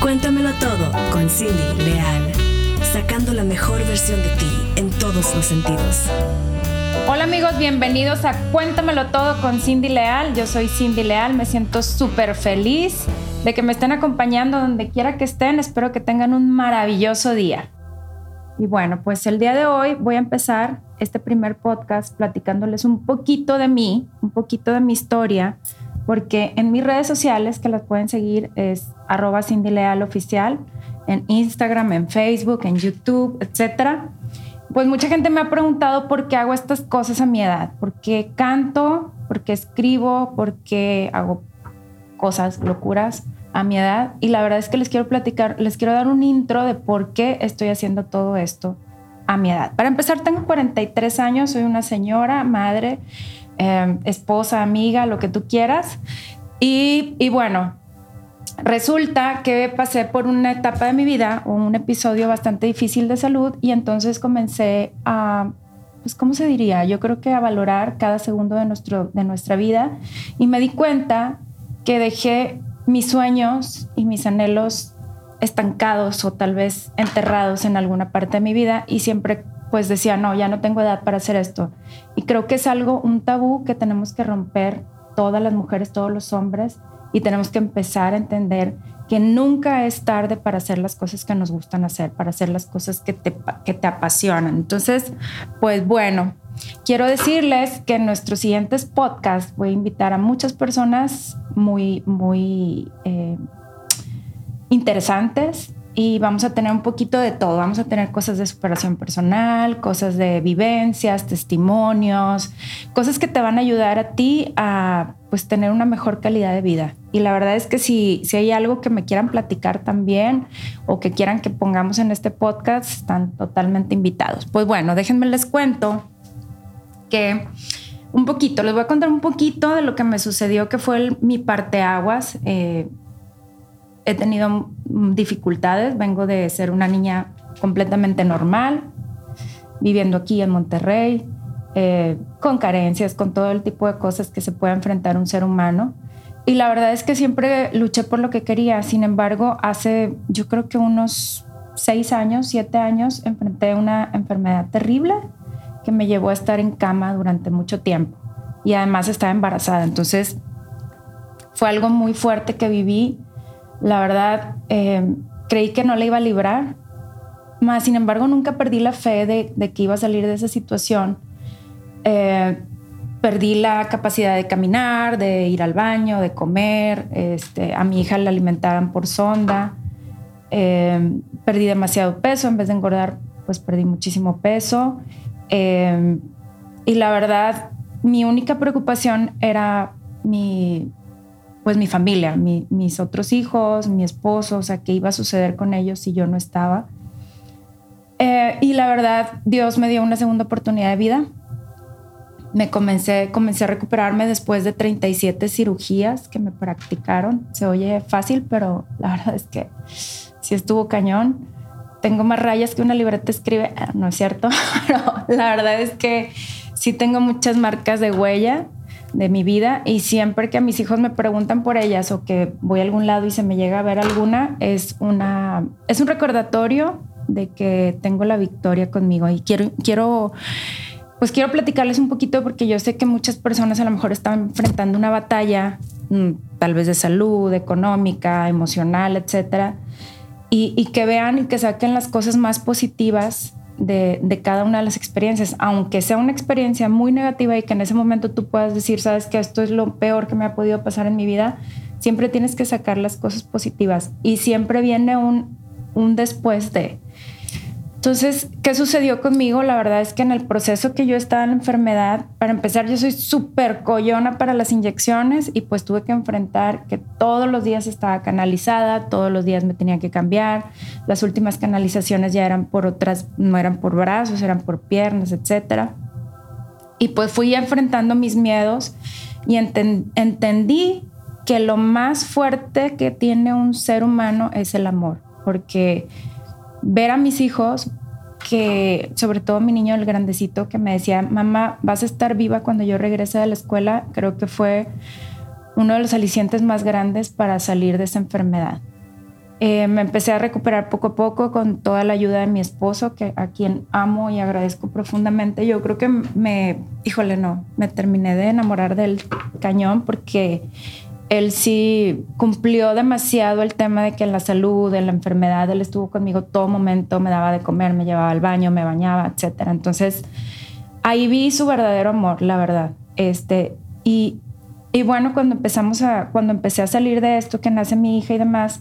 Cuéntamelo todo con Cindy Leal, sacando la mejor versión de ti en todos los sentidos. Hola amigos, bienvenidos a Cuéntamelo todo con Cindy Leal. Yo soy Cindy Leal, me siento súper feliz de que me estén acompañando donde quiera que estén. Espero que tengan un maravilloso día. Y bueno, pues el día de hoy voy a empezar este primer podcast platicándoles un poquito de mí, un poquito de mi historia, porque en mis redes sociales que las pueden seguir es arroba Cindy Leal Oficial, en Instagram, en Facebook, en YouTube, etcétera. Pues mucha gente me ha preguntado por qué hago estas cosas a mi edad, por qué canto, por qué escribo, por qué hago cosas, locuras a mi edad. Y la verdad es que les quiero platicar, les quiero dar un intro de por qué estoy haciendo todo esto a mi edad. Para empezar, tengo 43 años, soy una señora, madre, Em, esposa, amiga, lo que tú quieras. Y, y, bueno, resulta que pasé por una etapa de mi vida, un episodio bastante difícil de salud y entonces comencé a, pues, ¿cómo se diría? Yo creo que a valorar cada segundo de, nuestro, de nuestra vida y me di cuenta que dejé mis sueños y mis anhelos estancados o tal vez enterrados en alguna parte de mi vida y siempre pues decía, no, ya no tengo edad para hacer esto. Y creo que es algo, un tabú que tenemos que romper todas las mujeres, todos los hombres, y tenemos que empezar a entender que nunca es tarde para hacer las cosas que nos gustan hacer, para hacer las cosas que te, que te apasionan. Entonces, pues bueno, quiero decirles que en nuestros siguientes podcasts voy a invitar a muchas personas muy, muy eh, interesantes, y vamos a tener un poquito de todo. Vamos a tener cosas de superación personal, cosas de vivencias, testimonios, cosas que te van a ayudar a ti a pues tener una mejor calidad de vida. Y la verdad es que si, si hay algo que me quieran platicar también o que quieran que pongamos en este podcast, están totalmente invitados. Pues bueno, déjenme les cuento que un poquito, les voy a contar un poquito de lo que me sucedió, que fue mi parteaguas. Eh, he tenido dificultades, vengo de ser una niña completamente normal, viviendo aquí en Monterrey, eh, con carencias, con todo el tipo de cosas que se puede enfrentar un ser humano. Y la verdad es que siempre luché por lo que quería. Sin embargo, hace yo creo que unos seis años, siete años, enfrenté una enfermedad terrible que me llevó a estar en cama durante mucho tiempo. Y además estaba embarazada. Entonces, fue algo muy fuerte que viví la verdad, eh, creí que no la iba a librar, más sin embargo nunca perdí la fe de, que iba a salir de esa situación. Eh, perdí la capacidad de caminar, de ir al baño, de comer. Este, a mi hija la alimentaban por sonda. Eh, perdí demasiado peso. En vez de engordar, pues perdí muchísimo peso. y la verdad, mi única preocupación era mi, pues mi familia, mis otros hijos, mi esposo, o sea, qué iba a suceder con ellos si yo no estaba. Eh, y la verdad, Dios me dio una segunda oportunidad de vida. Me comencé, comencé a recuperarme después de 37 cirugías que me practicaron. Se oye fácil, pero la verdad es que sí estuvo cañón. Tengo más rayas que una libreta escribe, ah, no es cierto, pero la verdad es que sí tengo muchas marcas de huella de mi vida y siempre que a mis hijos me preguntan por ellas o que voy a algún lado y se me llega a ver alguna, es, una, es un recordatorio de que tengo la victoria conmigo. Y quiero, quiero, pues quiero platicarles un poquito porque yo sé que muchas personas a lo mejor están enfrentando una batalla, mm, tal vez de salud, económica, emocional, etcétera, y, y que vean y que saquen las cosas más positivas de, cada una de las experiencias, aunque sea una experiencia muy negativa y que en ese momento tú puedas decir, sabes que esto es lo peor que me ha podido pasar en mi vida, siempre tienes que sacar las cosas positivas y siempre viene un, un después de. Entonces, ¿qué sucedió conmigo? La verdad es que en el proceso que yo estaba en la enfermedad, para empezar, yo soy súper collona para las inyecciones y pues tuve que enfrentar que todos los días estaba canalizada, todos los días me tenía que cambiar. Las últimas canalizaciones ya eran por otras, no eran por brazos, eran por piernas, etc. Y pues fui enfrentando mis miedos y entendí que lo más fuerte que tiene un ser humano es el amor, porque ver a mis hijos, que sobre todo mi niño, el grandecito, que me decía, mamá, vas a estar viva cuando yo regrese de la escuela, creo que fue uno de los alicientes más grandes para salir de esa enfermedad. Eh, me empecé a recuperar poco a poco con toda la ayuda de mi esposo, que a quien amo y agradezco profundamente. Yo creo que me, híjole, no, me terminé de enamorar del cañón porque él sí cumplió demasiado el tema de que la salud, en la enfermedad, él estuvo conmigo todo momento, me daba de comer, me llevaba al baño, me bañaba, etcétera. Entonces, ahí vi su verdadero amor, la verdad. Este, y, y bueno, cuando empezamos a, cuando empecé a salir de esto, que nace mi hija y demás,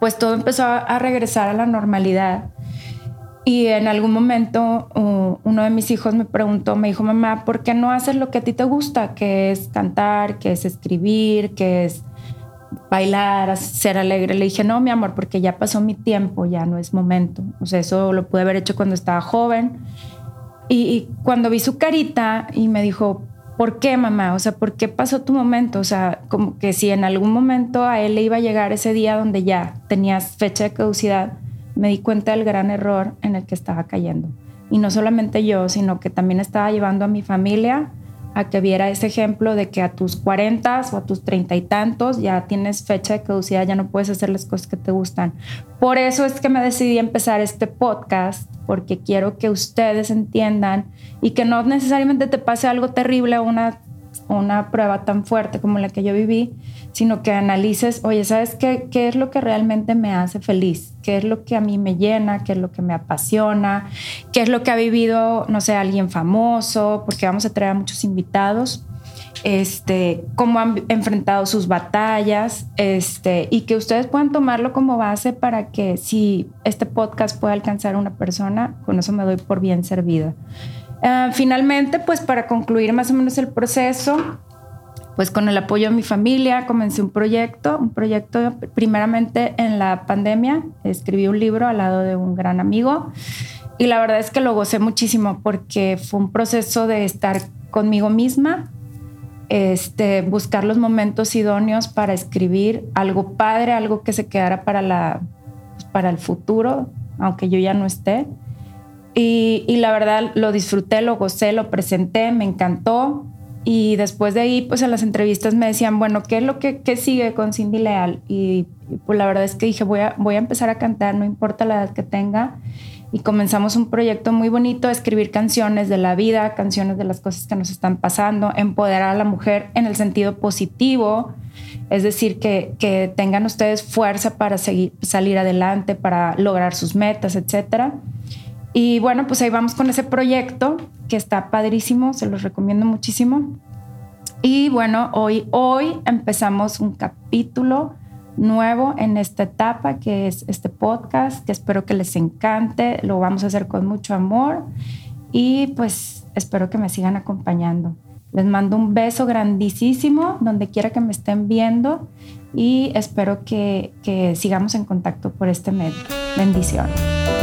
pues todo empezó a regresar a la normalidad. Y en algún momento uno de mis hijos me preguntó, me dijo, mamá, ¿por qué no haces lo que a ti te gusta? Que es cantar, que es escribir, que es bailar, ser alegre. Le dije, no, mi amor, porque ya pasó mi tiempo, ya no es momento. O sea, eso lo pude haber hecho cuando estaba joven. Y, y cuando vi su carita y me dijo, ¿por qué, mamá? O sea, ¿por qué pasó tu momento? O sea, como que si en algún momento a él le iba a llegar ese día donde ya tenías fecha de caducidad, me di cuenta del gran error en el que estaba cayendo. Y no solamente yo, sino que también estaba llevando a mi familia a que viera ese ejemplo de que a tus 40 o a tus treinta y tantos ya tienes fecha de caducidad, ya no puedes hacer las cosas que te gustan. Por eso es que me decidí empezar este podcast, porque quiero que ustedes entiendan y que no necesariamente te pase algo terrible una, una prueba tan fuerte como la que yo viví, sino que analices, oye, ¿sabes qué, qué es lo que realmente me hace feliz? ¿Qué es lo que a mí me llena? ¿Qué es lo que me apasiona? ¿Qué es lo que ha vivido, no sé, alguien famoso? Porque vamos a traer a muchos invitados. Este, cómo han enfrentado sus batallas, este, y que ustedes puedan tomarlo como base para que si este podcast puede alcanzar a una persona, con eso me doy por bien servida. Ah, finalmente, pues para concluir más o menos el proceso, pues con el apoyo de mi familia comencé un proyecto, un proyecto primeramente en la pandemia, escribí un libro al lado de un gran amigo y la verdad es que lo gocé muchísimo porque fue un proceso de estar conmigo misma, este, buscar los momentos idóneos para escribir algo padre, algo que se quedara para, la, para el futuro, aunque yo ya no esté. Y, la verdad lo disfruté, lo gocé, lo presenté, me encantó y después de ahí, pues en las entrevistas me decían, bueno, ¿qué es lo que qué sigue con Cindy Leal? Y, pues la verdad es que dije, voy a, voy a empezar a cantar, no importa la edad que tenga. Y comenzamos un proyecto muy bonito, escribir canciones de la vida, canciones de las cosas que nos están pasando, empoderar a la mujer en el sentido positivo, es decir, que, que tengan ustedes fuerza para seguir, salir adelante, para lograr sus metas, etcétera. Y bueno, pues ahí vamos con ese proyecto que está padrísimo, se los recomiendo muchísimo. Y bueno, hoy, hoy empezamos un capítulo nuevo en esta etapa que es este podcast, que espero que les encante, lo vamos a hacer con mucho amor y pues espero que me sigan acompañando. Les mando un beso grandísimo donde quiera que me estén viendo y espero que, que sigamos en contacto por este medio. Bendiciones.